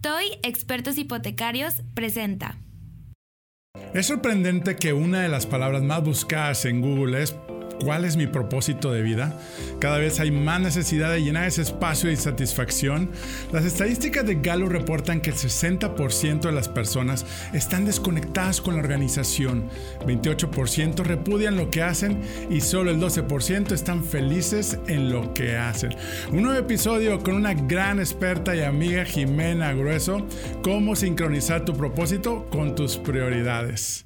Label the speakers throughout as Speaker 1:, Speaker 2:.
Speaker 1: TOY Expertos Hipotecarios presenta.
Speaker 2: Es sorprendente que una de las palabras más buscadas en Google es ¿Cuál es mi propósito de vida? Cada vez hay más necesidad de llenar ese espacio de satisfacción. Las estadísticas de Gallup reportan que el 60% de las personas están desconectadas con la organización, 28% repudian lo que hacen y solo el 12% están felices en lo que hacen. Un nuevo episodio con una gran experta y amiga Jimena Grueso, cómo sincronizar tu propósito con tus prioridades.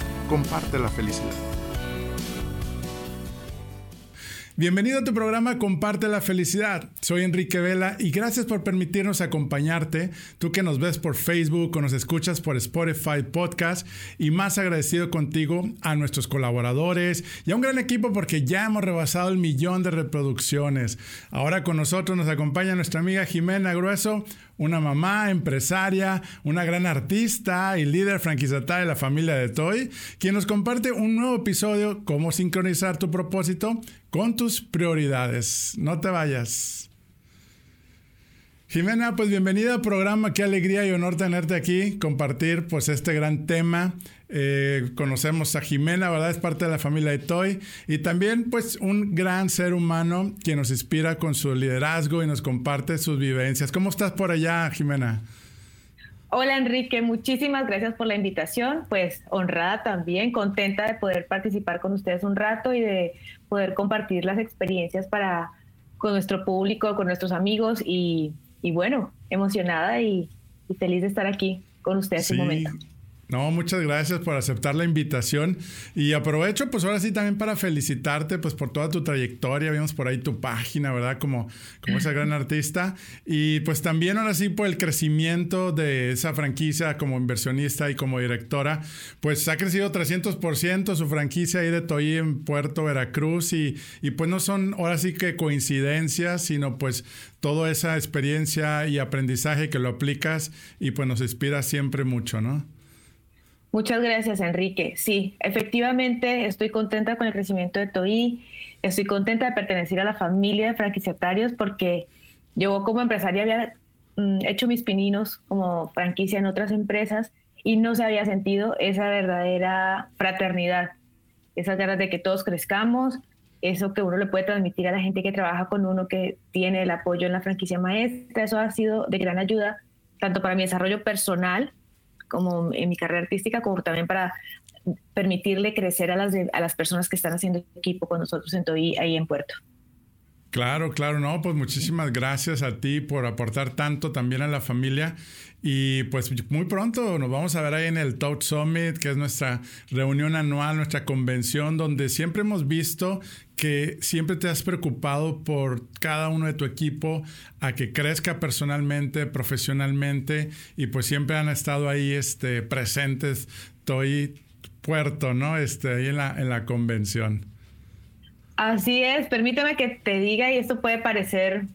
Speaker 3: comparte la felicidad.
Speaker 2: Bienvenido a tu programa Comparte la Felicidad. Soy Enrique Vela y gracias por permitirnos acompañarte. Tú que nos ves por Facebook o nos escuchas por Spotify Podcast y más agradecido contigo a nuestros colaboradores y a un gran equipo porque ya hemos rebasado el millón de reproducciones. Ahora con nosotros nos acompaña nuestra amiga Jimena Grueso una mamá, empresaria, una gran artista y líder franquiciataria de la familia de Toy, quien nos comparte un nuevo episodio, cómo sincronizar tu propósito con tus prioridades. No te vayas. Jimena, pues bienvenida al programa, qué alegría y honor tenerte aquí, compartir pues este gran tema. Eh, conocemos a Jimena, ¿verdad? Es parte de la familia de Toy y también pues un gran ser humano que nos inspira con su liderazgo y nos comparte sus vivencias. ¿Cómo estás por allá, Jimena?
Speaker 4: Hola Enrique, muchísimas gracias por la invitación, pues honrada también, contenta de poder participar con ustedes un rato y de poder compartir las experiencias para con nuestro público, con nuestros amigos y y bueno, emocionada y, feliz de estar aquí con ustedes un momento.
Speaker 2: No, muchas gracias por aceptar la invitación y aprovecho pues ahora sí también para felicitarte pues por toda tu trayectoria, vimos por ahí tu página, ¿verdad? Como, como esa gran artista y pues también ahora sí por el crecimiento de esa franquicia como inversionista y como directora, pues ha crecido 300% su franquicia ahí de Toy en Puerto Veracruz y, y pues no son ahora sí que coincidencias, sino pues toda esa experiencia y aprendizaje que lo aplicas y pues nos inspira siempre mucho, ¿no?
Speaker 4: Muchas gracias, Enrique. Sí, efectivamente estoy contenta con el crecimiento de TOI. Estoy contenta de pertenecer a la familia de franquiciatarios porque yo como empresaria había mm, hecho mis pininos como franquicia en otras empresas y no se había sentido esa verdadera fraternidad, esas ganas de que todos crezcamos, eso que uno le puede transmitir a la gente que trabaja con uno, que tiene el apoyo en la franquicia maestra, eso ha sido de gran ayuda, tanto para mi desarrollo personal como en mi carrera artística, como también para permitirle crecer a las, a las personas que están haciendo equipo con nosotros en TOI ahí en Puerto.
Speaker 2: Claro, claro, no, pues muchísimas gracias a ti por aportar tanto también a la familia y pues muy pronto nos vamos a ver ahí en el Touch Summit, que es nuestra reunión anual, nuestra convención, donde siempre hemos visto que siempre te has preocupado por cada uno de tu equipo a que crezca personalmente, profesionalmente y pues siempre han estado ahí este, presentes, estoy puerto, ¿no? Este, ahí en la, en la convención.
Speaker 4: Así es, permíteme que te diga, y esto puede parecer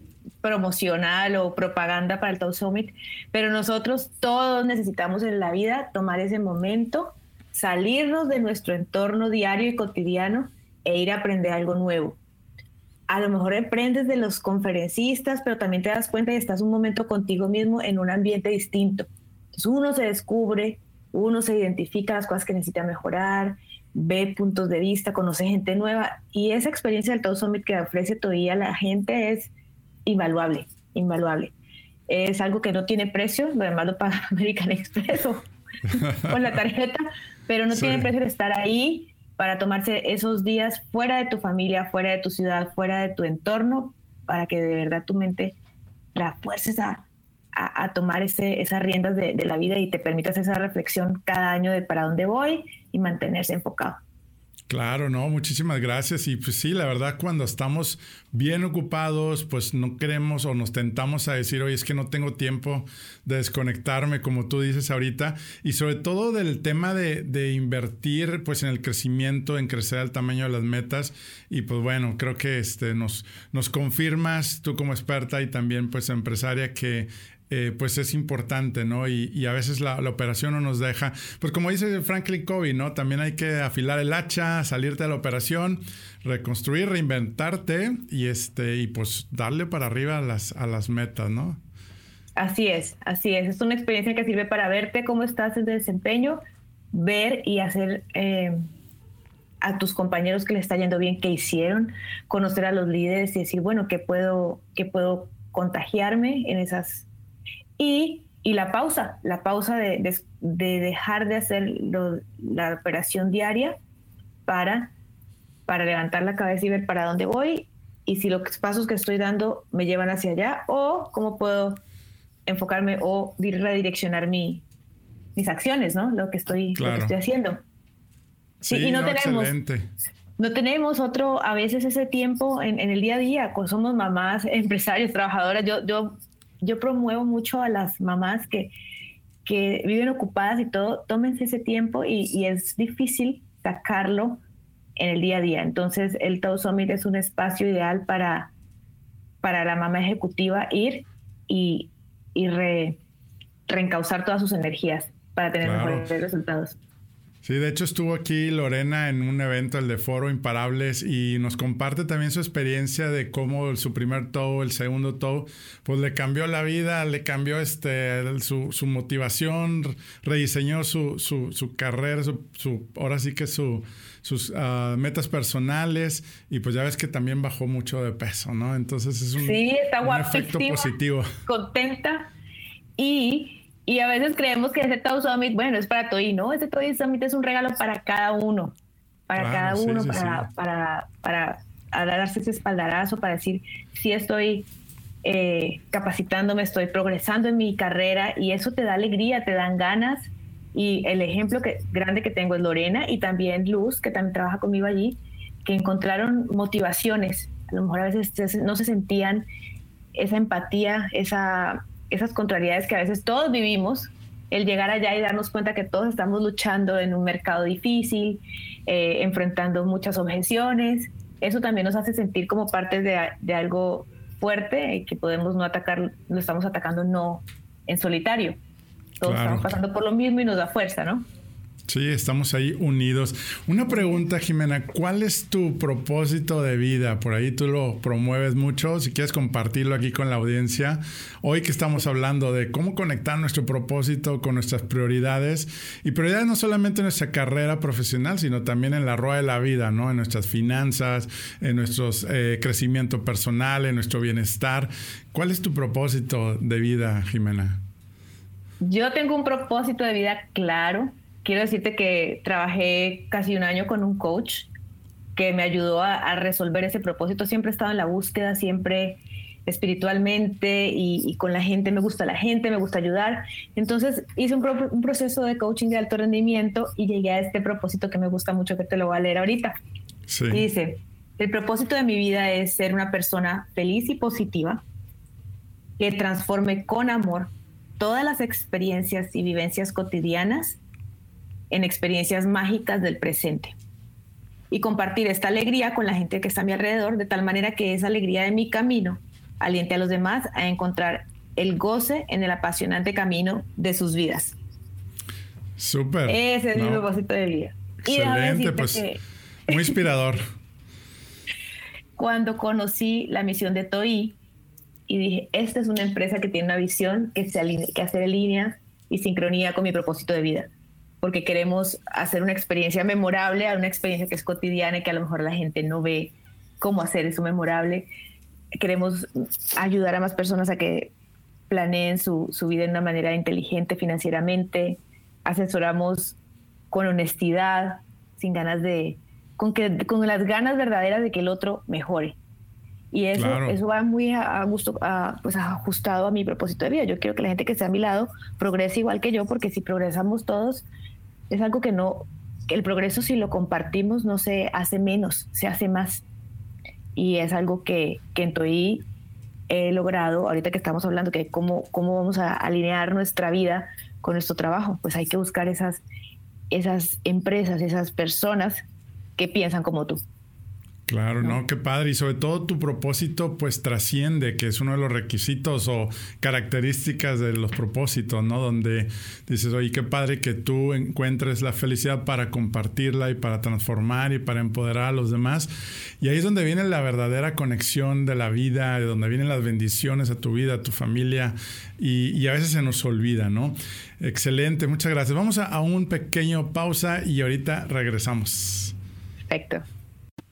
Speaker 4: promocional o propaganda para el Toast Summit, pero nosotros todos necesitamos en la vida tomar ese momento, salirnos de nuestro entorno diario y cotidiano e ir a aprender algo nuevo. A lo mejor aprendes de los conferencistas, pero también te das cuenta y estás un momento contigo mismo en un ambiente distinto. Entonces uno se descubre, uno se identifica las cosas que necesita mejorar, ve puntos de vista, conoce gente nueva y esa experiencia del Toast Summit que ofrece todavía la gente es invaluable, invaluable. Es algo que no tiene precio, lo demás lo paga American Express o con la tarjeta, pero no tiene precio de estar ahí para tomarse esos días fuera de tu familia, fuera de tu ciudad, fuera de tu entorno, para que de verdad tu mente la fuerces a, a, tomar ese, esas riendas de, de, la vida y te permitas esa reflexión cada año de para dónde voy y mantenerse enfocado.
Speaker 2: Claro, no, muchísimas gracias. Y pues sí, la verdad, cuando estamos bien ocupados, pues no queremos o nos tentamos a decir, oye, es que no tengo tiempo de desconectarme, como tú dices ahorita. Y sobre todo del tema de, invertir pues en el crecimiento, en crecer al tamaño de las metas. Y pues bueno, creo que este, nos, nos confirmas tú como experta y también pues empresaria que eh, pues es importante, ¿no? Y, a veces la, operación no nos deja, pues como dice Franklin Covey, ¿no? También hay que afilar el hacha, salirte de la operación, reconstruir, reinventarte y este y pues darle para arriba a las, a las metas, ¿no?
Speaker 4: Así es, así es. Es una experiencia que sirve para verte cómo estás en desempeño, ver y hacer eh, a tus compañeros que le está yendo bien, qué hicieron, conocer a los líderes y decir, bueno, ¿qué puedo, qué puedo contagiarme en esas y, la pausa, la pausa de, dejar de hacer la operación diaria para, para levantar la cabeza y ver para dónde voy y si los pasos que estoy dando me llevan hacia allá o cómo puedo enfocarme o redireccionar mi, mis acciones, ¿no? Lo que estoy, estoy haciendo.
Speaker 2: Sí, y no, tenemos,
Speaker 4: no tenemos otro, a veces ese tiempo en, el día a día, somos mamás, empresarios, trabajadoras. Yo, yo yo promuevo mucho a las mamás que, que viven ocupadas y todo, tómense ese tiempo y, es difícil sacarlo en el día a día. Entonces, el Tao Summit es un espacio ideal para, para la mamá ejecutiva ir y, y reencauzar todas sus energías para tener mejores resultados.
Speaker 2: Sí, de hecho estuvo aquí Lorena en un evento, el de Foro Imparables, y nos comparte también su experiencia de cómo su primer tow, el segundo tow, pues le cambió la vida, le cambió este, su, su motivación, rediseñó su, su, su carrera, su, ahora sí que su, sus ah, metas personales, y pues ya ves que también bajó mucho de peso, ¿no? Entonces es un,
Speaker 4: sí, está
Speaker 2: un efecto positivo.
Speaker 4: Contenta y y a veces creemos que ese Tau Summit, bueno, es para todo y no, ese Tau Summit es un regalo para cada uno, para cada uno, para, para, para, darse ese espaldarazo, para decir, si estoy eh, capacitándome, estoy progresando en mi carrera y eso te da alegría, te dan ganas. Y el ejemplo que, grande que tengo es Lorena y también Luz, que también trabaja conmigo allí, que encontraron motivaciones. A lo mejor a veces no se sentían esa empatía, esa esas contrariedades que a veces todos vivimos, el llegar allá y darnos cuenta que todos estamos luchando en un mercado difícil, eh, enfrentando muchas objeciones, eso también nos hace sentir como parte de, algo fuerte y que podemos no atacar, lo estamos atacando no en solitario. Todos estamos pasando por lo mismo y nos da fuerza, ¿no?
Speaker 2: Sí, estamos ahí unidos. Una pregunta, Jimena, ¿cuál es tu propósito de vida? Por ahí tú lo promueves mucho, si quieres compartirlo aquí con la audiencia. Hoy que estamos hablando de cómo conectar nuestro propósito con nuestras prioridades y prioridades no solamente en nuestra carrera profesional, sino también en la rueda de la vida, ¿no? En nuestras finanzas, en nuestro eh, crecimiento personal, en nuestro bienestar. ¿Cuál es tu propósito de vida, Jimena?
Speaker 4: Yo tengo un propósito de vida claro quiero decirte que trabajé casi un año con un coach que me ayudó a, resolver ese propósito. Siempre he estado en la búsqueda, siempre espiritualmente y, con la gente, me gusta la gente, me gusta ayudar. Entonces hice un, proceso de coaching de alto rendimiento y llegué a este propósito que me gusta mucho, que te lo voy a leer ahorita. dice, el propósito de mi vida es ser una persona feliz y positiva que transforme con amor todas las experiencias y vivencias cotidianas en experiencias mágicas del presente y compartir esta alegría con la gente que está a mi alrededor, de tal manera que esa alegría de mi camino aliente a los demás a encontrar el goce en el apasionante camino de sus vidas.
Speaker 2: Súper.
Speaker 4: Ese es mi propósito de vida.
Speaker 2: Excelente, pues muy inspirador.
Speaker 4: Cuando conocí la misión de TOI y dije, esta es una empresa que tiene una visión que, se alinea, que hace línea y sincronía con mi propósito de vida porque queremos hacer una experiencia memorable, a una experiencia que es cotidiana y que a lo mejor la gente no ve cómo hacer eso memorable. Queremos ayudar a más personas a que planeen su, su vida de una manera inteligente financieramente. Asesoramos con honestidad, sin ganas de, con, que, con las ganas verdaderas de que el otro mejore. Y eso, eso va muy a, gusto, pues ajustado a mi propósito de vida. Yo quiero que la gente que esté a mi lado progrese igual que yo, porque si progresamos todos, es algo que no, el progreso si lo compartimos no se hace menos, se hace más. Y es algo que, que en TOI he logrado, ahorita que estamos hablando, que cómo, cómo vamos a alinear nuestra vida con nuestro trabajo, pues hay que buscar esas, esas empresas, esas personas que piensan como tú.
Speaker 2: Claro, no. qué padre. Y sobre todo tu propósito pues trasciende, que es uno de los requisitos o características de los propósitos, ¿no? Donde dices, oye, qué padre que tú encuentres la felicidad para compartirla y para transformar y para empoderar a los demás. Y ahí es donde viene la verdadera conexión de la vida, de donde vienen las bendiciones a tu vida, a tu familia y, y a veces se nos olvida, ¿no? Excelente, muchas gracias. Vamos a, a un pequeño pausa y ahorita regresamos.
Speaker 4: Perfecto.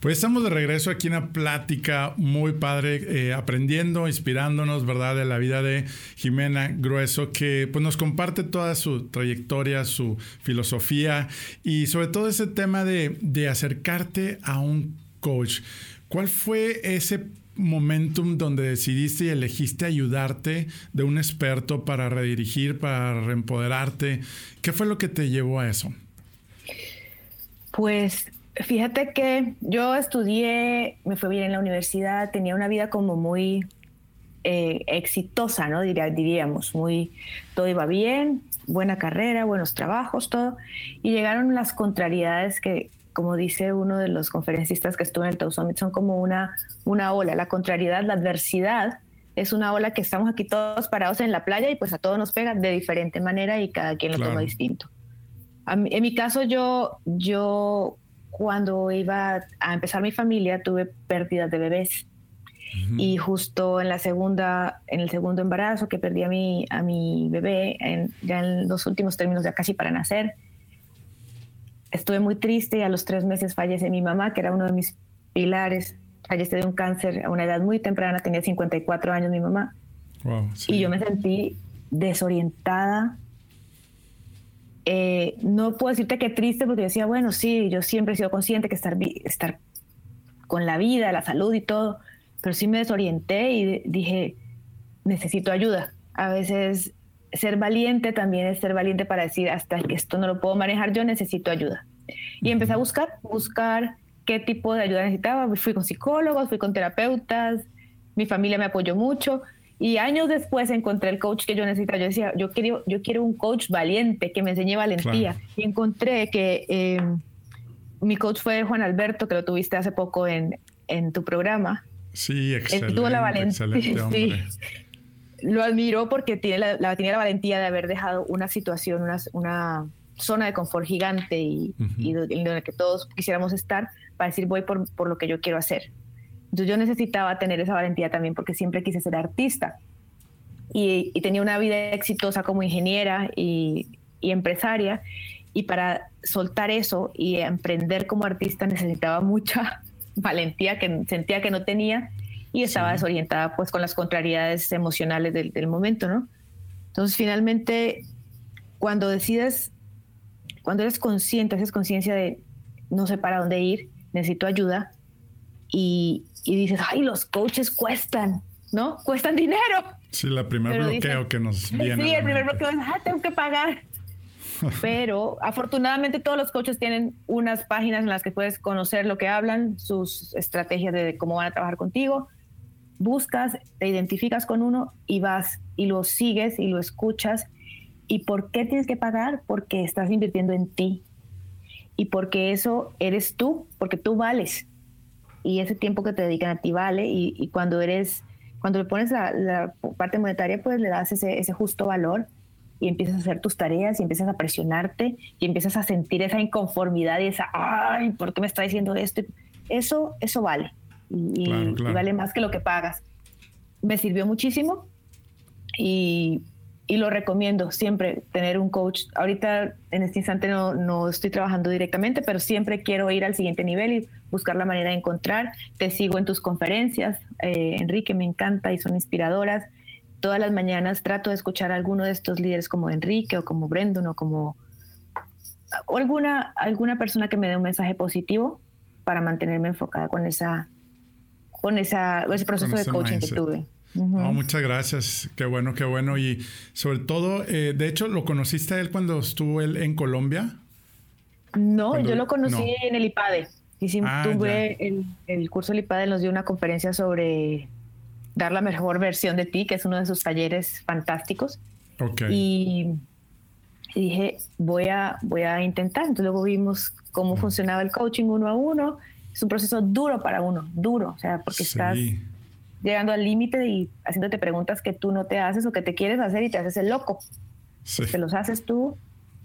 Speaker 2: pues estamos de regreso aquí en una plática muy padre, eh, aprendiendo, inspirándonos, ¿verdad?, de la vida de Jimena Grueso, que pues nos comparte toda su trayectoria, su filosofía y sobre todo ese tema de, de acercarte a un coach. ¿Cuál fue ese momentum donde decidiste y elegiste ayudarte de un experto para redirigir, para reempoderarte? ¿Qué fue lo que te llevó a eso?
Speaker 4: Pues Fíjate que yo estudié, me fue bien en la universidad, tenía una vida como muy eh, exitosa, ¿no? diríamos, muy, todo iba bien, buena carrera, buenos trabajos, todo. Y llegaron las contrariedades que, como dice uno de los conferencistas que estuvo en el Tau Summit, son como una, una ola. La contrariedad, la adversidad, es una ola que estamos aquí todos parados en la playa y pues a todos nos pega de diferente manera y cada quien lo toma distinto. en mi caso, yo, yo cuando iba a empezar mi familia tuve pérdidas de bebés. Y justo en la segunda, en el segundo embarazo que perdí a mi, a mi bebé, en, ya en los últimos términos, ya casi para nacer, estuve muy triste y a los tres meses fallece mi mamá, que era uno de mis pilares. Fallece de un cáncer a una edad muy temprana, tenía 54 años mi mamá. Y yo me sentí desorientada, eh, no puedo decirte que triste porque decía, bueno, sí, yo siempre he sido consciente que estar, estar con la vida, la salud y todo, pero sí me desorienté y dije, necesito ayuda. A veces ser valiente también es ser valiente para decir, hasta que esto no lo puedo manejar yo, necesito ayuda. Y empecé a buscar, buscar qué tipo de ayuda necesitaba. Fui con psicólogos, fui con terapeutas, mi familia me apoyó mucho y años después encontré el coach que yo necesitaba. Yo decía, yo quiero, yo quiero un coach valiente, que me enseñe valentía. Y encontré que em, mi coach fue Juan Alberto, que lo tuviste hace poco en, en tu programa.
Speaker 2: Sí, excelente. Él
Speaker 4: tuvo la valentía. Sí. Lo admiro porque tiene la, la, la valentía de haber dejado una situación, una, una zona de confort gigante y, y en la que todos quisiéramos estar para decir voy por, por lo que yo quiero hacer. Entonces yo necesitaba tener esa valentía también porque siempre quise ser artista. Y, tenía una vida exitosa como ingeniera y, empresaria. Y para soltar eso y emprender como artista necesitaba mucha valentía que sentía que no tenía y estaba desorientada pues con las contrariedades emocionales del, del momento, ¿no? Entonces finalmente cuando decides, cuando eres consciente, haces conciencia de no sé para dónde ir, necesito ayuda y, y dices, ay, los coaches cuestan, ¿no? Cuestan dinero.
Speaker 2: Sí, el primer bloqueo que nos viene.
Speaker 4: Sí, el primer bloqueo es, ah, tengo que pagar. Pero afortunadamente todos los coaches tienen unas páginas en las que puedes conocer lo que hablan, sus estrategias de cómo van a trabajar contigo. Buscas, te identificas con uno y vas y lo sigues y lo escuchas. ¿Y por qué tienes que pagar? Porque estás invirtiendo en ti. Y porque eso eres tú, porque tú vales y ese tiempo que te dedican a ti vale y, cuando eres, cuando le pones la, parte monetaria, pues le das ese, ese justo valor y empiezas a hacer tus tareas y empiezas a presionarte y empiezas a sentir esa inconformidad y esa, ay, ¿por qué me está diciendo esto? Eso, eso vale y, vale más que lo que pagas. Me sirvió muchísimo y, y, lo recomiendo siempre tener un coach. Ahorita en este instante no, no, estoy trabajando directamente, pero siempre quiero ir al siguiente nivel y buscar la manera de encontrar. Te sigo en tus conferencias, eh, Enrique, me encanta y son inspiradoras todas las mañanas trato de escuchar a alguno de estos líderes como Enrique o como Brendan o como alguna, alguna persona que me dé un mensaje positivo para mantenerme enfocada con esa con esa ese proceso de coaching que tuve.
Speaker 2: Muchas gracias, qué bueno, qué bueno. Y sobre todo, eh, de hecho, ¿lo conociste a él cuando estuvo él en Colombia?
Speaker 4: No, yo lo conocí en el IPADE. Y ah, tuve el, el, curso del IPADE, nos dio una conferencia sobre dar la mejor versión de ti, que es uno de sus talleres fantásticos. Y, dije, voy a, voy a intentar. Entonces luego vimos cómo funcionaba el coaching uno a uno. Es un proceso duro para uno, duro, o sea, porque estás llegando al límite y haciéndote preguntas que tú no te haces o que te quieres hacer y te haces el loco. Te los haces tú.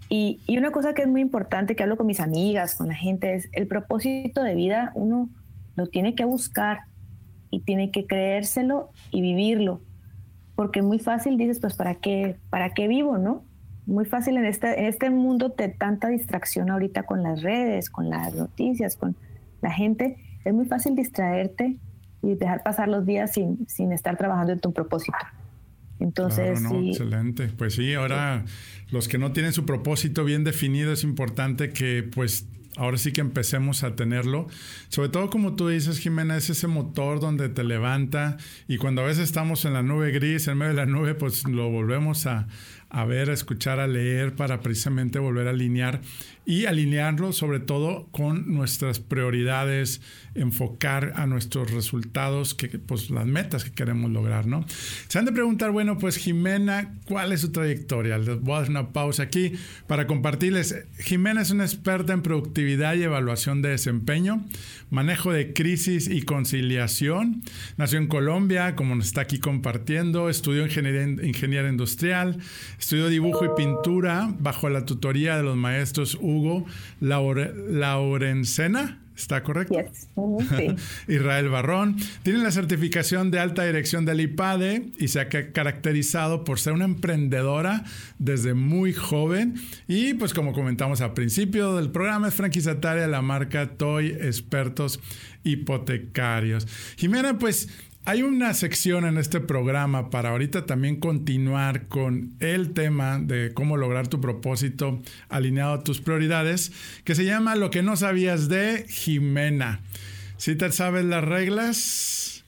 Speaker 4: Y, y una cosa que es muy importante, que hablo con mis amigas, con la gente, es el propósito de vida, uno lo tiene que buscar y tiene que creérselo y vivirlo. Porque muy fácil dices, pues, ¿para qué, para qué vivo, no? Muy fácil en este, en este mundo de tanta distracción ahorita con las redes, con las noticias, con la gente, es muy fácil distraerte y dejar pasar los días sin, sin estar trabajando en tu propósito. Entonces,
Speaker 2: excelente. Pues sí, ahora los que no tienen su propósito bien definido, es importante que pues ahora sí que empecemos a tenerlo. Sobre todo como tú dices, Jimena, es ese motor donde te levanta y cuando a veces estamos en la nube gris, en medio de la nube, pues lo volvemos a, a ver, a escuchar, a leer para precisamente volver a alinear y alinearlo sobre todo con nuestras prioridades, enfocar a nuestros resultados, que, pues las metas que queremos lograr, ¿no? Se han de preguntar, bueno, pues Jimena, ¿cuál es su trayectoria? Les voy a hacer una pausa aquí para compartirles. Jimena es una experta en productividad y evaluación de desempeño, manejo de crisis y conciliación. Nació en Colombia, como nos está aquí compartiendo, estudió ingeniería, ingeniería industrial, estudió dibujo y pintura bajo la tutoría de los maestros Hugo Laurencena. ¿Está correcto? Israel Barrón. Tiene la certificación de alta dirección del IPADE y se ha caracterizado por ser una emprendedora desde muy joven. Y pues como comentamos al principio del programa, es franquiciataria de la marca Toy Expertos Hipotecarios. Jimena, pues hay una sección en este programa para ahorita también continuar con el tema de cómo lograr tu propósito alineado a tus prioridades, que se llama Lo que no sabías de Jimena. ¿Sí te sabes las reglas?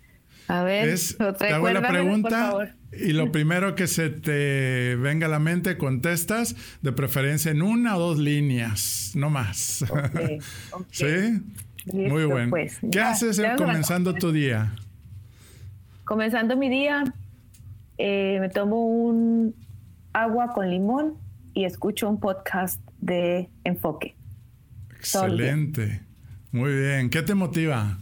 Speaker 4: A ver,
Speaker 2: te hago la pregunta y lo primero que se te venga a la mente contestas, de preferencia en una o dos líneas, no más. ¿Sí? Muy bueno. Pues. ¿Qué haces comenzando tu día?
Speaker 4: Comenzando mi día, eh, me tomo un agua con limón y escucho un podcast de enfoque.
Speaker 2: Excelente. Muy bien. ¿Qué te motiva?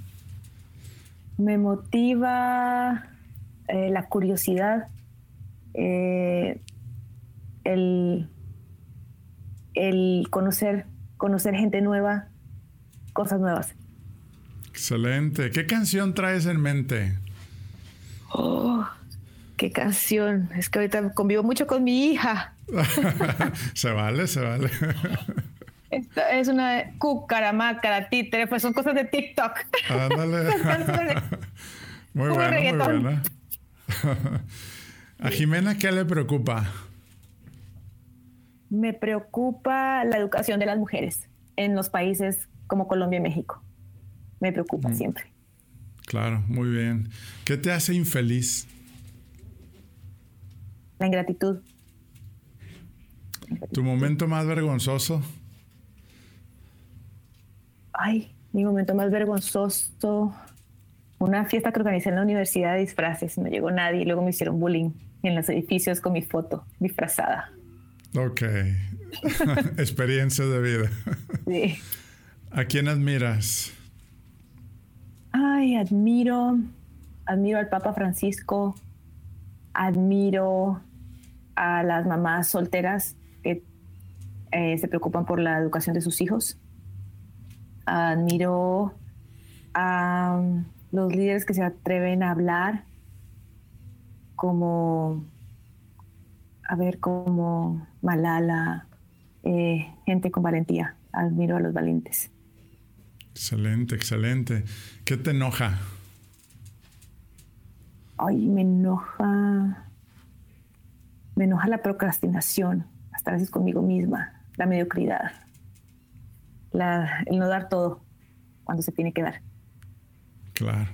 Speaker 4: Me motiva eh, la curiosidad, eh, el, el conocer, conocer gente nueva, cosas nuevas.
Speaker 2: Excelente. ¿Qué canción traes en mente?
Speaker 4: Oh, qué canción. Es que ahorita convivo mucho con mi hija.
Speaker 2: se vale, se vale.
Speaker 4: Esta es una cucaramácara, títere, pues son cosas de TikTok. Ándale.
Speaker 2: muy buena, muy buena. ¿A Jimena qué le preocupa?
Speaker 4: Me preocupa la educación de las mujeres en los países como Colombia y México. Me preocupa mm. siempre.
Speaker 2: Claro, muy bien. ¿Qué te hace infeliz?
Speaker 4: La ingratitud.
Speaker 2: ¿Tu momento más vergonzoso?
Speaker 4: Ay, mi momento más vergonzoso. Una fiesta que organicé en la universidad de disfraces. No llegó nadie y luego me hicieron bullying en los edificios con mi foto disfrazada.
Speaker 2: Ok. Experiencia de vida.
Speaker 4: Sí.
Speaker 2: ¿A quién admiras?
Speaker 4: Ay, admiro, admiro al Papa Francisco, admiro a las mamás solteras que eh, se preocupan por la educación de sus hijos. Admiro a los líderes que se atreven a hablar como, a ver, como Malala, eh, gente con valentía. Admiro a los valientes.
Speaker 2: Excelente, excelente. ¿Qué te enoja?
Speaker 4: Ay, me enoja. Me enoja la procrastinación, hasta a veces conmigo misma, la mediocridad, el no dar todo cuando se tiene que dar.
Speaker 2: Claro.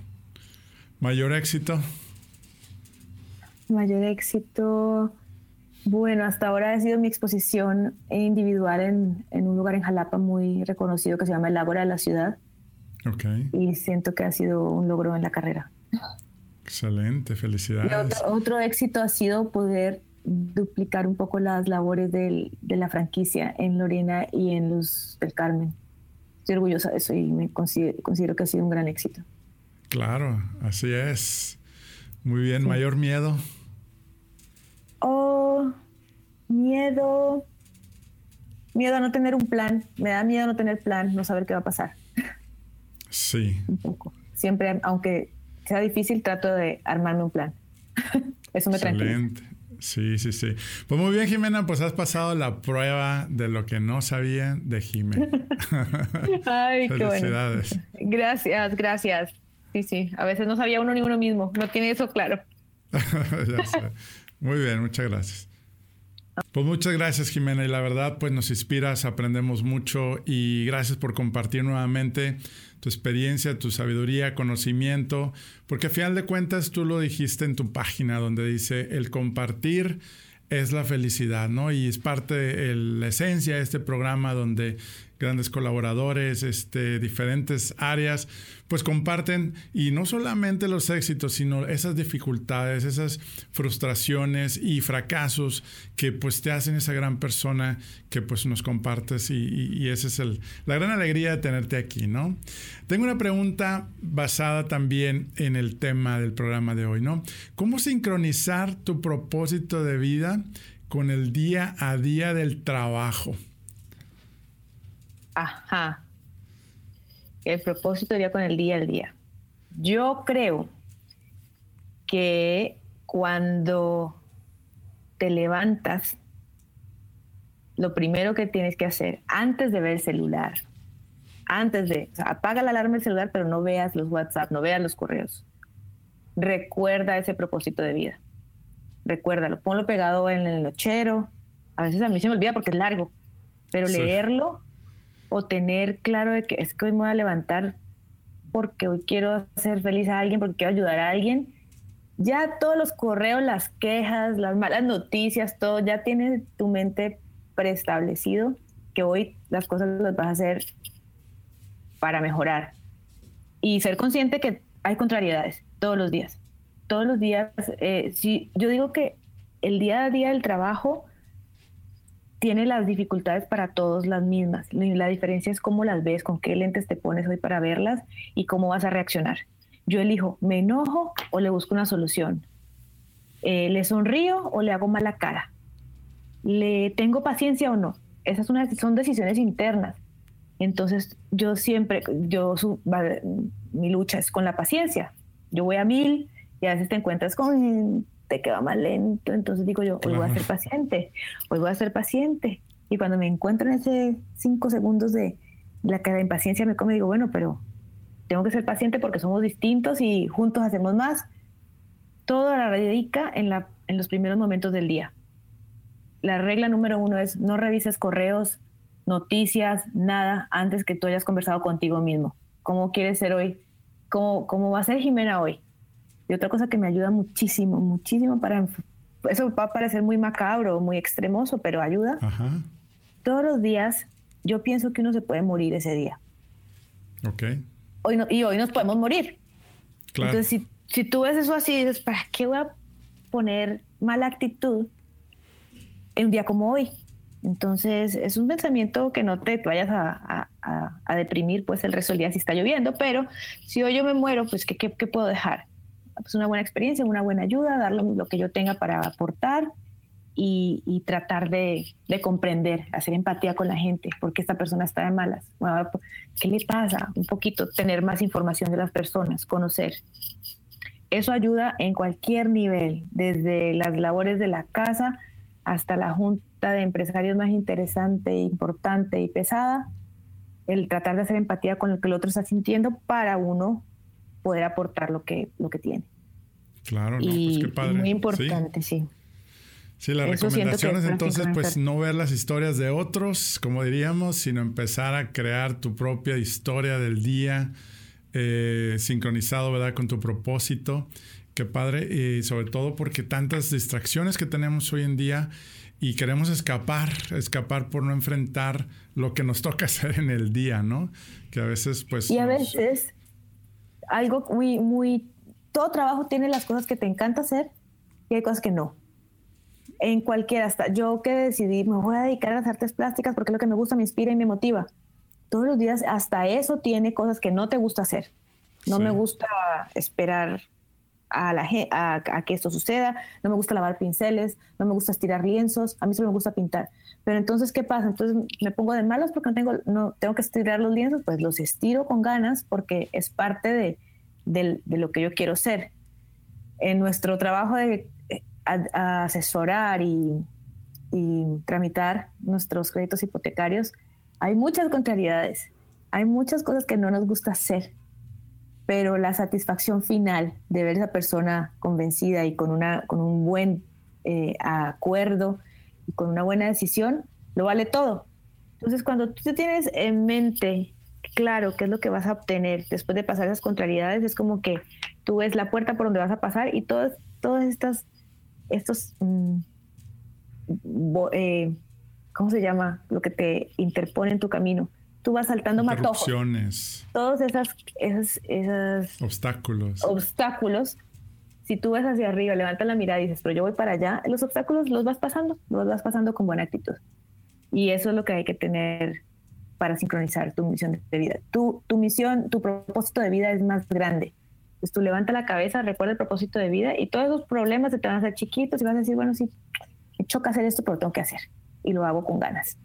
Speaker 2: ¿Mayor éxito?
Speaker 4: Mayor éxito. Bueno, hasta ahora ha sido mi exposición individual en, un lugar en Jalapa muy reconocido que se llama el Ágora de la Ciudad.
Speaker 2: Ok.
Speaker 4: Y siento que ha sido un logro en la carrera.
Speaker 2: Excelente, felicidades.
Speaker 4: otro, éxito ha sido poder duplicar un poco las labores de la franquicia en Lorena y en Luz del Carmen. Estoy orgullosa de eso y me considero que ha sido un gran éxito.
Speaker 2: Claro, así es. Muy bien, mayor miedo.
Speaker 4: Oh, miedo. Miedo a no tener un plan. Me da miedo no tener plan, no saber qué va a pasar.
Speaker 2: Sí.
Speaker 4: un poco. Siempre, aunque sea difícil, trato de armarme un plan. Eso me Excelente.
Speaker 2: Sí, sí, sí. Pues muy bien, Jimena, pues has pasado la prueba de lo que no sabía de Jimena.
Speaker 4: Ay, qué bueno. Gracias, gracias. Sí, sí. A veces no sabía uno ni uno mismo. No tiene eso claro.
Speaker 2: Muy bien, muchas gracias. Pues muchas gracias Jimena y la verdad pues nos inspiras, aprendemos mucho y gracias por compartir nuevamente tu experiencia, tu sabiduría, conocimiento, porque a final de cuentas tú lo dijiste en tu página donde dice el compartir es la felicidad, ¿no? Y es parte de la esencia de este programa donde grandes colaboradores, este, diferentes áreas, pues comparten y no solamente los éxitos, sino esas dificultades, esas frustraciones y fracasos que pues te hacen esa gran persona que pues nos compartes y, esa es el, la gran alegría de tenerte aquí, ¿no? Tengo una pregunta basada también en el tema del programa de hoy, ¿no? ¿Cómo sincronizar tu propósito de vida con el día a día del trabajo?
Speaker 4: Ajá el propósito iría con el día al día. Yo creo que cuando te levantas, lo primero que tienes que hacer antes de ver el celular, antes de, apaga la alarma del celular, pero no veas los WhatsApp, no veas los correos. Recuerda ese propósito de vida. Recuérdalo, ponlo pegado en el nochero. A veces a mí se me olvida porque es largo, pero leerlo o tener claro de que es que hoy me voy a levantar porque hoy quiero hacer feliz a alguien, porque quiero ayudar a alguien, ya todos los correos, las quejas, las malas noticias, todo ya tiene tu mente preestablecido que hoy las cosas las vas a hacer para mejorar. Y ser consciente que hay contrariedades todos los días. Todos los días, eh, si yo digo que el día a día del trabajo tiene las dificultades para todos las mismas. La diferencia es cómo las ves, con qué lentes te pones hoy para verlas y cómo vas a reaccionar. Yo elijo, ¿me enojo o le busco una solución? Eh, ¿Le sonrío o le hago mala cara? ¿Le tengo paciencia o no? Esas son, son decisiones internas. Entonces, yo siempre, yo mi lucha es con la paciencia. Yo voy a mil y a veces te encuentras con que va más lento, entonces digo yo, hoy voy a ser paciente, hoy voy a ser paciente. Y cuando me encuentro en ese cinco segundos de la cara de impaciencia, me come digo, bueno, pero tengo que ser paciente porque somos distintos y juntos hacemos más. Todo la radica en, la, en los primeros momentos del día. La regla número uno es no revises correos, noticias, nada antes que tú hayas conversado contigo mismo. ¿Cómo quieres ser hoy? ¿Cómo, cómo va a ser Jimena hoy? Y otra cosa que me ayuda muchísimo, muchísimo para... Eso va a parecer muy macabro, muy extremoso, pero ayuda. Todos los días yo pienso que uno se puede morir ese día.
Speaker 2: Ok.
Speaker 4: Hoy no, y hoy nos podemos morir. Entonces, si, si tú ves eso así, dices, ¿para qué voy a poner mala actitud en un día como hoy? Entonces, es un pensamiento que no te vayas a, deprimir, pues el resto del día si está lloviendo, pero si hoy yo me muero, pues ¿qué, qué, puedo dejar? Pues una buena experiencia, una buena ayuda, dar lo, que yo tenga para aportar y, tratar de, comprender, hacer empatía con la gente, porque esta persona está de malas. ¿Qué le pasa? Un poquito, tener más información de las personas, conocer. Eso ayuda en cualquier nivel, desde las labores de la casa hasta la junta de empresarios más interesante, importante y pesada, el tratar de hacer empatía con lo que el otro está sintiendo para uno poder aportar lo que, lo que tiene.
Speaker 2: Claro, no, pues qué padre.
Speaker 4: Muy importante, sí.
Speaker 2: sí. las recomendaciones entonces, pues no ver las historias de otros, como diríamos, sino empezar a crear tu propia historia del día, eh, sincronizado, ¿verdad? Con tu propósito. Qué padre, y sobre todo porque tantas distracciones que tenemos hoy en día y queremos escapar, escapar por no enfrentar lo que nos toca hacer en el día, ¿no? Que a veces, pues...
Speaker 4: Y a veces, algo muy, muy... Todo trabajo tiene las cosas que te encanta hacer y hay cosas que no. En cualquiera, hasta yo que decidí, me voy a dedicar a las artes plásticas porque es lo que me gusta, me inspira y me motiva. Todos los días, hasta eso tiene cosas que no te gusta hacer. No me gusta esperar a, que esto suceda, no me gusta lavar pinceles, no me gusta estirar lienzos, a mí solo me gusta pintar. Pero entonces, ¿qué pasa? Entonces me pongo de malos porque no tengo, no, tengo que estirar los lienzos, pues los estiro con ganas porque es parte de, de, lo que yo quiero ser. En nuestro trabajo de eh, asesorar y, y tramitar nuestros créditos hipotecarios, hay muchas contrariedades, hay muchas cosas que no nos gusta hacer pero la satisfacción final de ver esa persona convencida y con, una, con un buen eh, acuerdo y con una buena decisión, lo vale todo. Entonces, cuando tú tienes en mente claro qué es lo que vas a obtener después de pasar esas contrariedades, es como que tú ves la puerta por donde vas a pasar y todas, todas estas, estos, mm, eh, ¿cómo se llama? Lo que te interpone en tu camino tú vas saltando matojos. Todos esas, esas,
Speaker 2: obstáculos.
Speaker 4: Obstáculos. Si tú ves hacia arriba, levantas la mirada y dices, pero yo voy para allá, los obstáculos los vas pasando, los vas pasando con buena actitud. Y eso es lo que hay que tener para sincronizar tu misión de vida. Tu, tu misión, tu propósito de vida es más grande. Entonces tú levanta la cabeza, recuerda el propósito de vida y todos esos problemas se te van a hacer chiquitos y vas a decir, bueno, sí, me choca hacer esto, pero tengo que hacer. Y lo hago con ganas.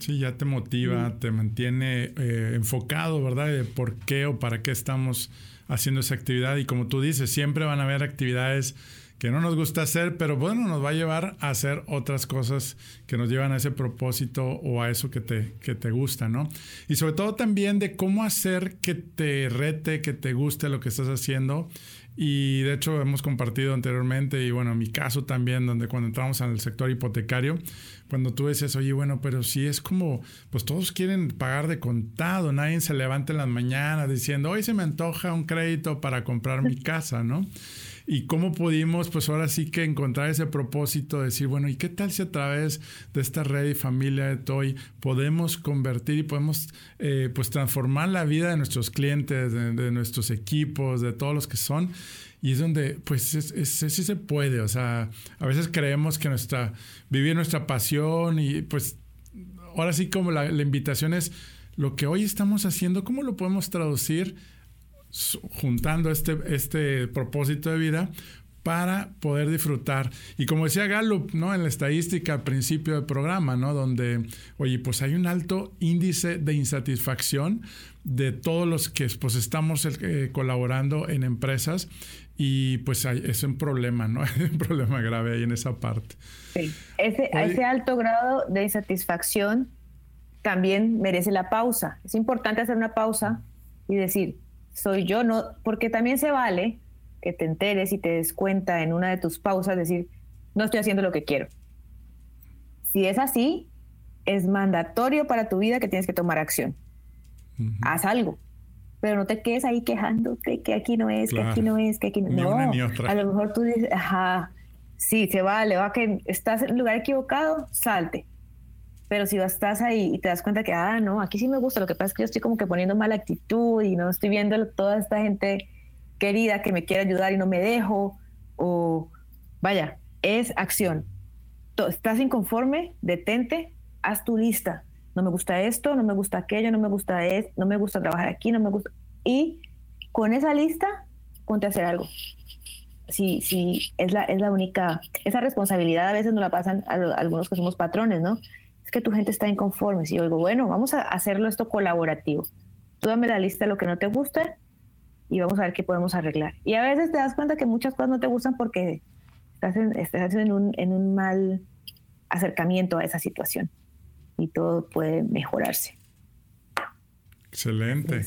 Speaker 2: Sí, ya te motiva, te mantiene eh, enfocado, ¿verdad? De por qué o para qué estamos haciendo esa actividad. Y como tú dices, siempre van a haber actividades que no nos gusta hacer, pero bueno, nos va a llevar a hacer otras cosas que nos llevan a ese propósito o a eso que te, que te gusta, ¿no? Y sobre todo también de cómo hacer que te rete, que te guste lo que estás haciendo y de hecho hemos compartido anteriormente, y bueno, en mi caso también, donde cuando entramos en el sector hipotecario, cuando tú dices, oye, bueno, pero si es como, pues todos quieren pagar de contado, nadie se levanta en las mañanas diciendo, hoy se me antoja un crédito para comprar mi casa, ¿no? Y cómo pudimos, pues ahora sí que encontrar ese propósito de decir, bueno, ¿y qué tal si a través de esta red y familia de Toy podemos convertir y podemos eh, pues transformar la vida de nuestros clientes, de, nuestros equipos, de todos los que son? Y es donde, pues, sí se puede. O sea, a veces creemos que nuestra, vivir nuestra pasión y pues, ahora sí como la, la invitación es lo que hoy estamos haciendo, ¿cómo lo podemos traducir? Juntando este, este propósito de vida para poder disfrutar. Y como decía Gallup, ¿no? En la estadística al principio del programa, ¿no? Donde, oye, pues hay un alto índice de insatisfacción de todos los que pues estamos eh, colaborando en empresas y pues hay, es un problema, ¿no? Hay un problema grave ahí en esa parte.
Speaker 4: Sí. Ese, ese alto grado de insatisfacción también merece la pausa. Es importante hacer una pausa y decir, soy yo, no, porque también se vale que te enteres y te des cuenta en una de tus pausas, decir, no estoy haciendo lo que quiero. Si es así, es mandatorio para tu vida que tienes que tomar acción. Haz algo, pero no te quedes ahí quejándote que aquí no es, que aquí no es, que aquí no. no, a lo mejor tú dices, ajá, sí, se vale, va que estás en el lugar equivocado, salte. Pero si estás ahí y te das cuenta que, ah, no, aquí sí me gusta, lo que pasa es que yo estoy como que poniendo mala actitud y no estoy viendo toda esta gente querida que me quiere ayudar y no me dejo, o vaya, es acción. estás inconforme, detente, haz tu lista. No me gusta esto, no me gusta aquello, no me gusta esto, no me gusta trabajar aquí, no me gusta. Y con esa lista, ponte a hacer algo. Sí, sí, es la, es la única, esa responsabilidad a veces nos la pasan a, algunos que somos patrones, ¿no? Es que tu gente está inconforme. Si yo digo, bueno, vamos a hacerlo esto colaborativo. Tú dame la lista de lo que no te gusta y vamos a ver qué podemos arreglar. Y a veces te das cuenta que muchas cosas no te gustan porque estás en, estás en, un, en un mal acercamiento a esa situación y todo puede mejorarse.
Speaker 2: Excelente.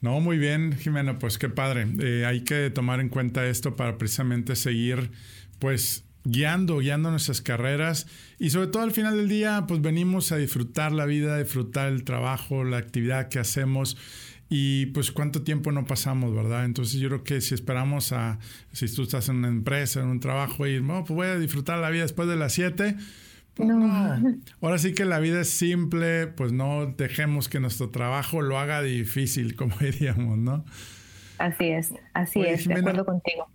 Speaker 2: No, muy bien, Jimena, pues qué padre. Eh, hay que tomar en cuenta esto para precisamente seguir, pues, guiando, guiando nuestras carreras y sobre todo al final del día, pues venimos a disfrutar la vida, disfrutar el trabajo, la actividad que hacemos y pues cuánto tiempo no pasamos, ¿verdad? Entonces yo creo que si esperamos a, si tú estás en una empresa, en un trabajo y, no, pues voy a disfrutar la vida después de las 7, pues no. Ahora sí que la vida es simple, pues no dejemos que nuestro trabajo lo haga difícil, como diríamos, ¿no?
Speaker 4: Así es, así es, de acuerdo contigo.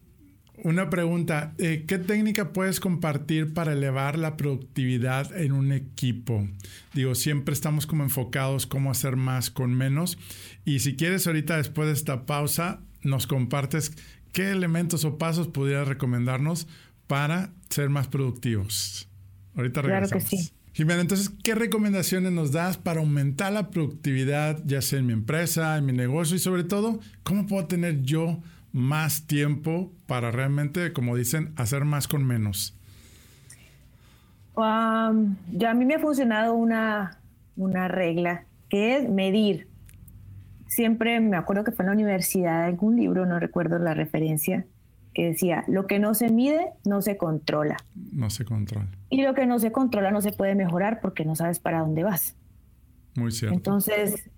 Speaker 2: Una pregunta, eh, ¿qué técnica puedes compartir para elevar la productividad en un equipo? Digo, siempre estamos como enfocados cómo hacer más con menos. Y si quieres ahorita después de esta pausa, nos compartes qué elementos o pasos pudieras recomendarnos para ser más productivos. Ahorita regresamos. Claro que sí. Jimena, entonces, ¿qué recomendaciones nos das para aumentar la productividad, ya sea en mi empresa, en mi negocio y sobre todo, cómo puedo tener yo más tiempo para realmente, como dicen, hacer más con menos?
Speaker 4: Um, ya a mí me ha funcionado una, una regla que es medir. Siempre me acuerdo que fue en la universidad, algún libro, no recuerdo la referencia, que decía, lo que no se mide no se controla.
Speaker 2: No se controla.
Speaker 4: Y lo que no se controla no se puede mejorar porque no sabes para dónde vas.
Speaker 2: Muy cierto.
Speaker 4: Entonces,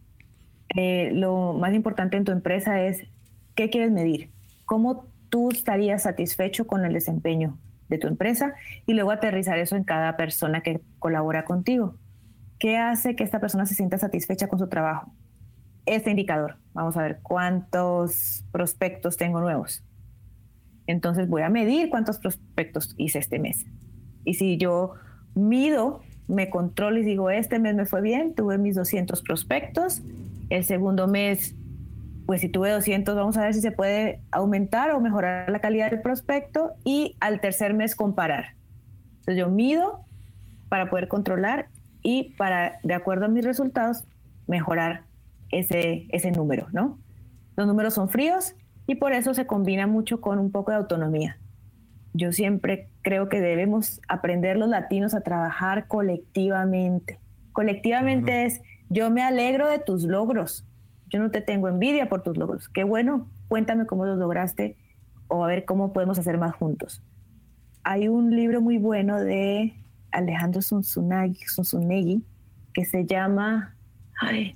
Speaker 4: eh, lo más importante en tu empresa es qué quieres medir, cómo tú estarías satisfecho con el desempeño de tu empresa y luego aterrizar eso en cada persona que colabora contigo. ¿Qué hace que esta persona se sienta satisfecha con su trabajo? Este indicador. Vamos a ver cuántos prospectos tengo nuevos entonces voy a medir cuántos prospectos hice este mes. Y si yo mido, me controlo y digo, este mes me fue bien, tuve mis 200 prospectos. El segundo mes, pues si tuve 200, vamos a ver si se puede aumentar o mejorar la calidad del prospecto. Y al tercer mes comparar. Entonces yo mido para poder controlar y para, de acuerdo a mis resultados, mejorar ese, ese número, ¿no? Los números son fríos, y por eso se combina mucho con un poco de autonomía. Yo siempre creo que debemos aprender los latinos a trabajar colectivamente. Colectivamente es, yo me alegro de tus logros, yo no te tengo envidia por tus logros. Qué bueno, cuéntame cómo los lograste o a ver cómo podemos hacer más juntos. Hay un libro muy bueno de Alejandro Zunzunegui que se llama, ay,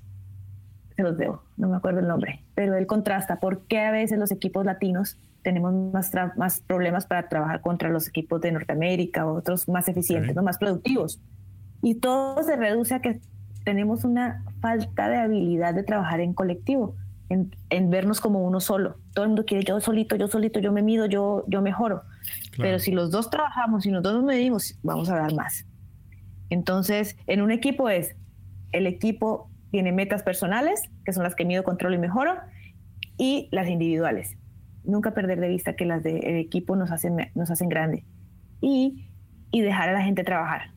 Speaker 4: se los debo, no me acuerdo el nombre, pero él contrasta por qué a veces los equipos latinos tenemos más, más problemas para trabajar contra los equipos de Norteamérica o otros más eficientes, ¿no? más productivos. Y todo se reduce a que tenemos una falta de habilidad de trabajar en colectivo, en, en, vernos como uno solo. Todo el mundo quiere yo solito, yo solito, yo me mido, yo, yo mejoro. Pero si los dos trabajamos, si los dos nos medimos, vamos a dar más. Entonces, en un equipo es el equipo tiene metas personales, que son las que mido, controlo y mejoro, y las individuales. Nunca perder de vista que las del equipo nos hacen, nos hacen grande. Y, y dejar a la gente trabajar.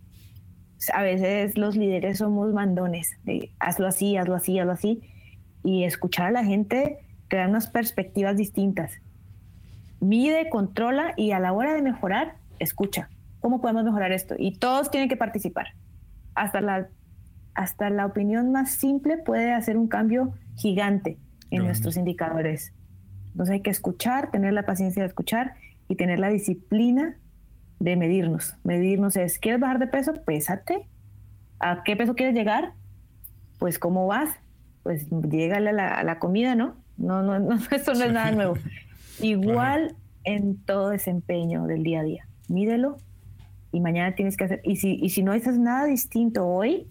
Speaker 4: A veces los líderes somos mandones, de hazlo así, hazlo así, hazlo así, y escuchar a la gente te da unas perspectivas distintas. Mide, controla y a la hora de mejorar, escucha. ¿Cómo podemos mejorar esto? Y todos tienen que participar. Hasta la hasta la opinión más simple puede hacer un cambio gigante en nuestros indicadores. Entonces hay que escuchar, tener la paciencia de escuchar y tener la disciplina de medirnos. Medirnos es, ¿quieres bajar de peso? Pésate. ¿A qué peso quieres llegar? Pues ¿cómo vas? Pues llégale a la, comida, ¿no? No, no, no, eso no es nada nuevo. Igual en todo desempeño del día a día. Mídelo y mañana tienes que hacer. Y si, y si no haces nada distinto hoy,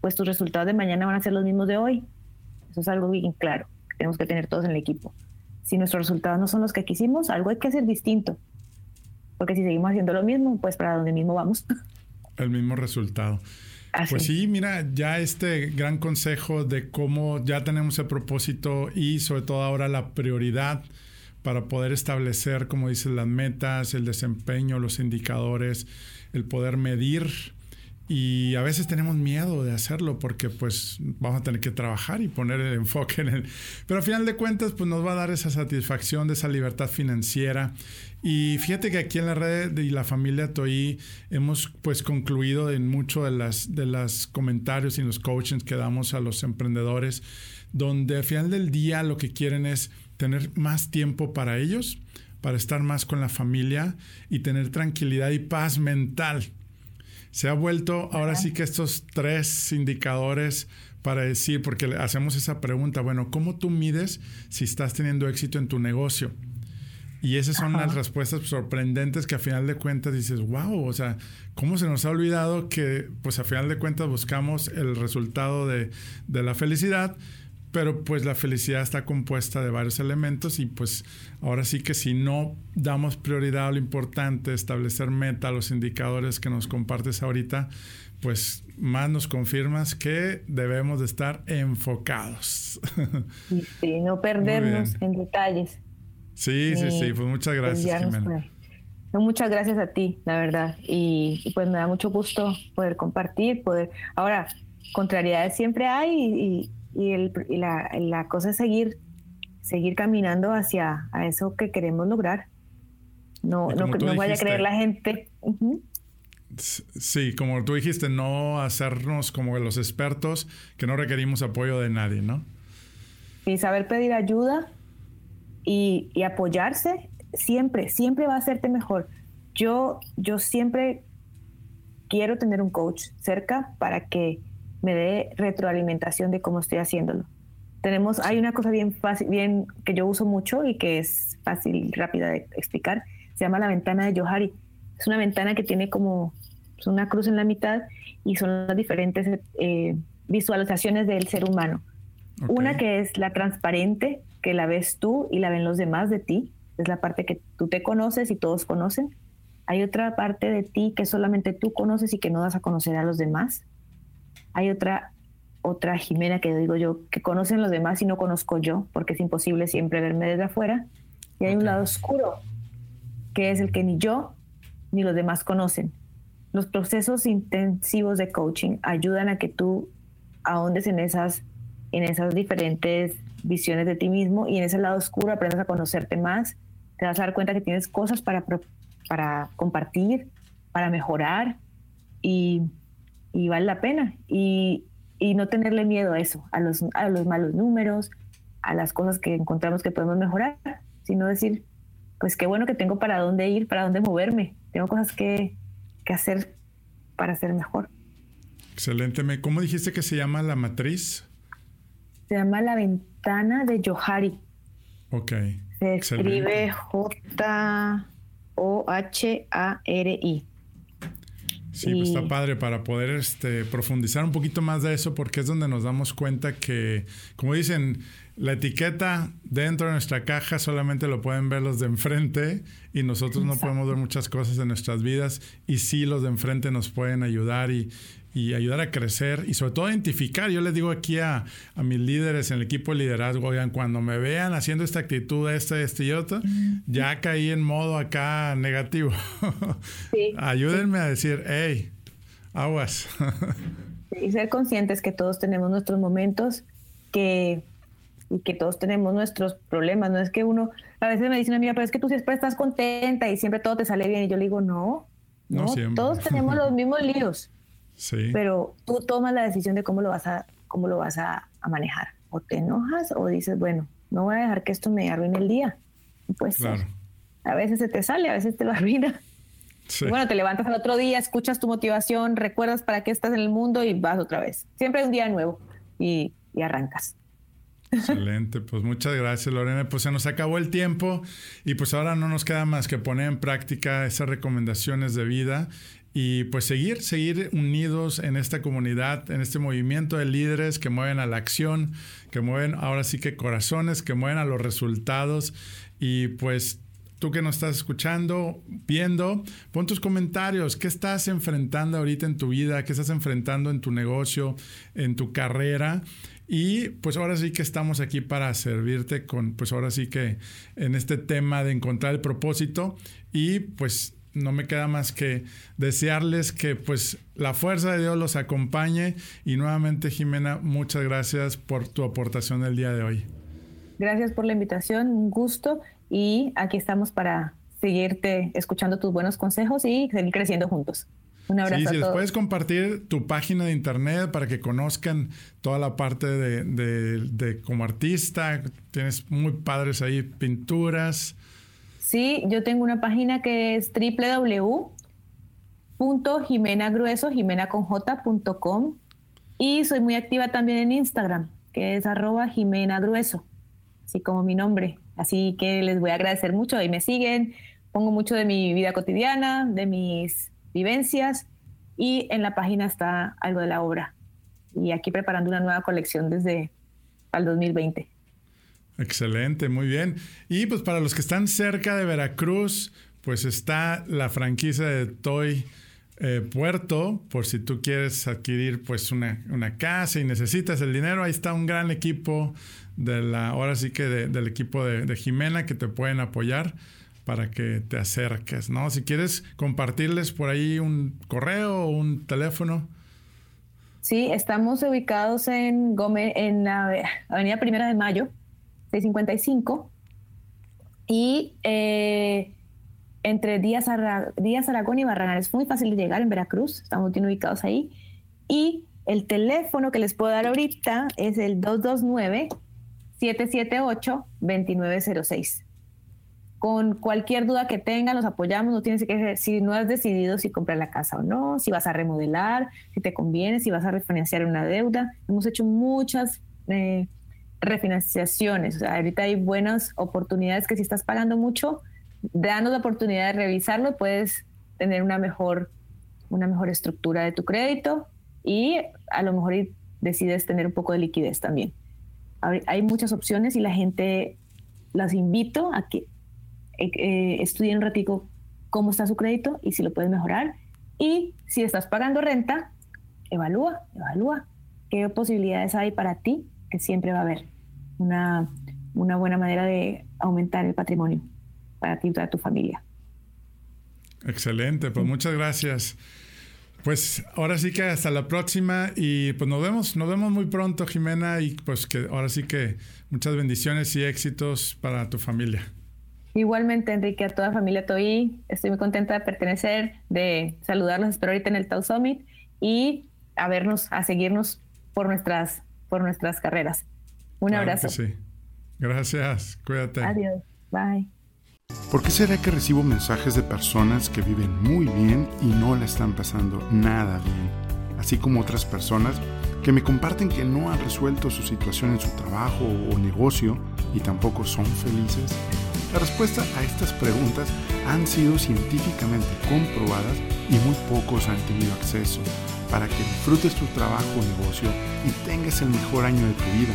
Speaker 4: pues tus resultados de mañana van a ser los mismos de hoy. Eso es algo bien claro, que tenemos que tener todos en el equipo. Si nuestros resultados no son los que quisimos, algo hay que hacer distinto. Porque si seguimos haciendo lo mismo, pues para donde mismo vamos.
Speaker 2: El mismo resultado. Pues sí, mira, ya este gran consejo de cómo ya tenemos el propósito y sobre todo ahora la prioridad para poder establecer, como dices, las metas, el desempeño, los indicadores, el poder medir y a veces tenemos miedo de hacerlo porque pues vamos a tener que trabajar y poner el enfoque en él. Pero al final de cuentas pues nos va a dar esa satisfacción de esa libertad financiera. Y fíjate que aquí en la red y la familia TOI hemos pues concluido en mucho de las de los comentarios y los coachings que damos a los emprendedores donde al final del día lo que quieren es tener más tiempo para ellos, para estar más con la familia y tener tranquilidad y paz mental se ha vuelto ahora sí que estos tres indicadores para decir, porque hacemos esa pregunta, bueno, ¿cómo tú mides si estás teniendo éxito en tu negocio? Y esas son las respuestas sorprendentes que a final de cuentas dices, wow, o sea, ¿cómo se nos ha olvidado que pues a final de cuentas buscamos el resultado de, de la felicidad? Pero pues la felicidad está compuesta de varios elementos y pues ahora sí que si no damos prioridad a lo importante, establecer meta, los indicadores que nos compartes ahorita, pues más nos confirmas que debemos de estar enfocados.
Speaker 4: Sí, no perdernos en detalles.
Speaker 2: Sí, sí, sí, pues muchas gracias, Jimena.
Speaker 4: muchas gracias a ti, la verdad. Y, pues me da mucho gusto poder compartir, poder... Ahora, contrariedades siempre hay y y, el, la, cosa es seguir, seguir caminando hacia a eso que queremos lograr. No, no, no vaya a creer la gente.
Speaker 2: Sí, como tú dijiste, no hacernos como los expertos que no requerimos apoyo de nadie, ¿no?
Speaker 4: Y saber pedir ayuda y, y apoyarse siempre, siempre va a hacerte mejor. Yo, yo siempre quiero tener un coach cerca para que me dé retroalimentación de cómo estoy haciéndolo. Tenemos, hay una cosa bien fácil, bien que yo uso mucho y que es fácil y rápida de explicar. Se llama la ventana de Johari. Es una ventana que tiene como una cruz en la mitad y son las diferentes eh, visualizaciones del ser humano. Una que es la transparente, que la ves tú y la ven los demás de ti. Es la parte que tú te conoces y todos conocen. Hay otra parte de ti que solamente tú conoces y que no das a conocer a los demás. Hay otra, otra Jimena que digo yo, que conocen los demás y no conozco yo, porque es imposible siempre verme desde afuera. Y hay un lado oscuro, que es el que ni yo ni los demás conocen. Los procesos intensivos de coaching ayudan a que tú ahondes en esas, en esas diferentes visiones de ti mismo y en ese lado oscuro aprendas a conocerte más. Te vas a dar cuenta que tienes cosas para, para compartir, para mejorar y y vale la pena. Y, y, no tenerle miedo a eso, a los, a los malos números, a las cosas que encontramos que podemos mejorar, sino decir, pues qué bueno que tengo para dónde ir, para dónde moverme. Tengo cosas que, que hacer para ser mejor.
Speaker 2: Excelente. ¿Cómo dijiste que se llama la matriz?
Speaker 4: Se llama la ventana de Johari.
Speaker 2: Ok.
Speaker 4: Se escribe J-O-H-A-R-I.
Speaker 2: Sí, pues está padre para poder este, profundizar un poquito más de eso porque es donde nos damos cuenta que, como dicen, la etiqueta dentro de nuestra caja solamente lo pueden ver los de enfrente y nosotros no podemos ver muchas cosas en nuestras vidas y sí los de enfrente nos pueden ayudar y, y ayudar a crecer y sobre todo a identificar. Yo les digo aquí a, a, mis líderes en el equipo de liderazgo, oigan, cuando me vean haciendo esta actitud, este, este y otro, ya caí en modo acá negativo. Ayúdenme a decir, hey, aguas.
Speaker 4: y ser conscientes que todos tenemos nuestros momentos que y que todos tenemos nuestros problemas. No es que uno, a veces me dicen, mira, pero es que tú siempre estás contenta y siempre todo te sale bien. Y yo le digo, no, no, no todos tenemos los mismos líos. Pero tú tomas la decisión de cómo lo vas a, cómo lo vas a, manejar. O te enojas o dices, bueno, no voy a dejar que esto me arruine el día. Pues a veces se te sale, a veces te lo arruina. Bueno, te levantas al otro día, escuchas tu motivación, recuerdas para qué estás en el mundo y vas otra vez. Siempre hay un día nuevo y, y arrancas.
Speaker 2: Excelente, pues muchas gracias Lorena. Pues se nos acabó el tiempo y pues ahora no nos queda más que poner en práctica esas recomendaciones de vida y pues seguir, seguir unidos en esta comunidad, en este movimiento de líderes que mueven a la acción, que mueven ahora sí que corazones, que mueven a los resultados y pues tú que nos estás escuchando, viendo, pon tus comentarios. ¿Qué estás enfrentando ahorita en tu vida? ¿Qué estás enfrentando en tu negocio, en tu carrera? Y pues ahora sí que estamos aquí para servirte con, pues ahora sí que en este tema de encontrar el propósito y pues no me queda más que desearles que pues la fuerza de Dios los acompañe y nuevamente Jimena, muchas gracias por tu aportación el día de hoy.
Speaker 4: Gracias por la invitación, un gusto y aquí estamos para seguirte escuchando tus buenos consejos y seguir creciendo juntos. Un abrazo. Sí,
Speaker 2: si les puedes compartir tu página de internet para que conozcan toda la parte de, de como artista, tienes muy padres ahí, pinturas.
Speaker 4: Sí, yo tengo una página que es www.jimenagrueso, y soy muy activa también en Instagram, que es arroba Jimena Grueso, así como mi nombre. Así que les voy a agradecer mucho, ahí me siguen, pongo mucho de mi vida cotidiana, de mis vivencias y en la página está algo de la obra. Y aquí preparando una nueva colección desde el 2020.
Speaker 2: Excelente, muy bien. Y pues para los que están cerca de Veracruz, pues está la franquicia de Toy eh, Puerto, por si tú quieres adquirir pues una, una, casa y necesitas el dinero, ahí está un gran equipo de la, ahora sí que del equipo de, de, Jimena que te pueden apoyar para que te acerques, ¿no? Si quieres compartirles por ahí un correo o un teléfono.
Speaker 4: Sí, estamos ubicados en Gómez, en la Avenida Primera de Mayo, 655. Y eh, entre Díaz, Aragón y Barranal es muy fácil de llegar en Veracruz, estamos ubicados ahí. Y el teléfono que les puedo dar ahorita es el 229-778-2906. Con cualquier duda que tengan, los apoyamos. No tienes que si no has decidido si comprar la casa o no, si vas a remodelar, si te conviene, si vas a refinanciar una deuda. Hemos hecho muchas eh, refinanciaciones. O sea, ahorita hay buenas oportunidades que si estás pagando mucho, danos la oportunidad de revisarlo, puedes tener una mejor, una mejor estructura de tu crédito y a lo mejor decides tener un poco de liquidez también. Hay muchas opciones y la gente las invito a que eh, eh, estudien un ratico cómo está su crédito y si lo puedes mejorar. Y si estás pagando renta, evalúa, evalúa qué posibilidades hay para ti, que siempre va a haber una, una buena manera de aumentar el patrimonio para ti y para tu familia.
Speaker 2: Excelente, pues muchas gracias. Pues ahora sí que hasta la próxima y pues nos vemos, nos vemos muy pronto Jimena y pues que ahora sí que muchas bendiciones y éxitos para tu familia.
Speaker 4: Igualmente Enrique, a toda familia Toy, estoy muy contenta de pertenecer, de saludarlos, espero ahorita en el Tau Summit y a vernos, a seguirnos por nuestras, por nuestras carreras. Un abrazo.
Speaker 2: sí. Gracias. Cuídate.
Speaker 4: Adiós. Bye.
Speaker 3: ¿Por qué será que recibo mensajes de personas que viven muy bien y no la están pasando nada bien? Así como otras personas que me comparten que no han resuelto su situación en su trabajo o negocio y tampoco son felices. La respuesta a estas preguntas han sido científicamente comprobadas y muy pocos han tenido acceso para que disfrutes tu trabajo o negocio y tengas el mejor año de tu vida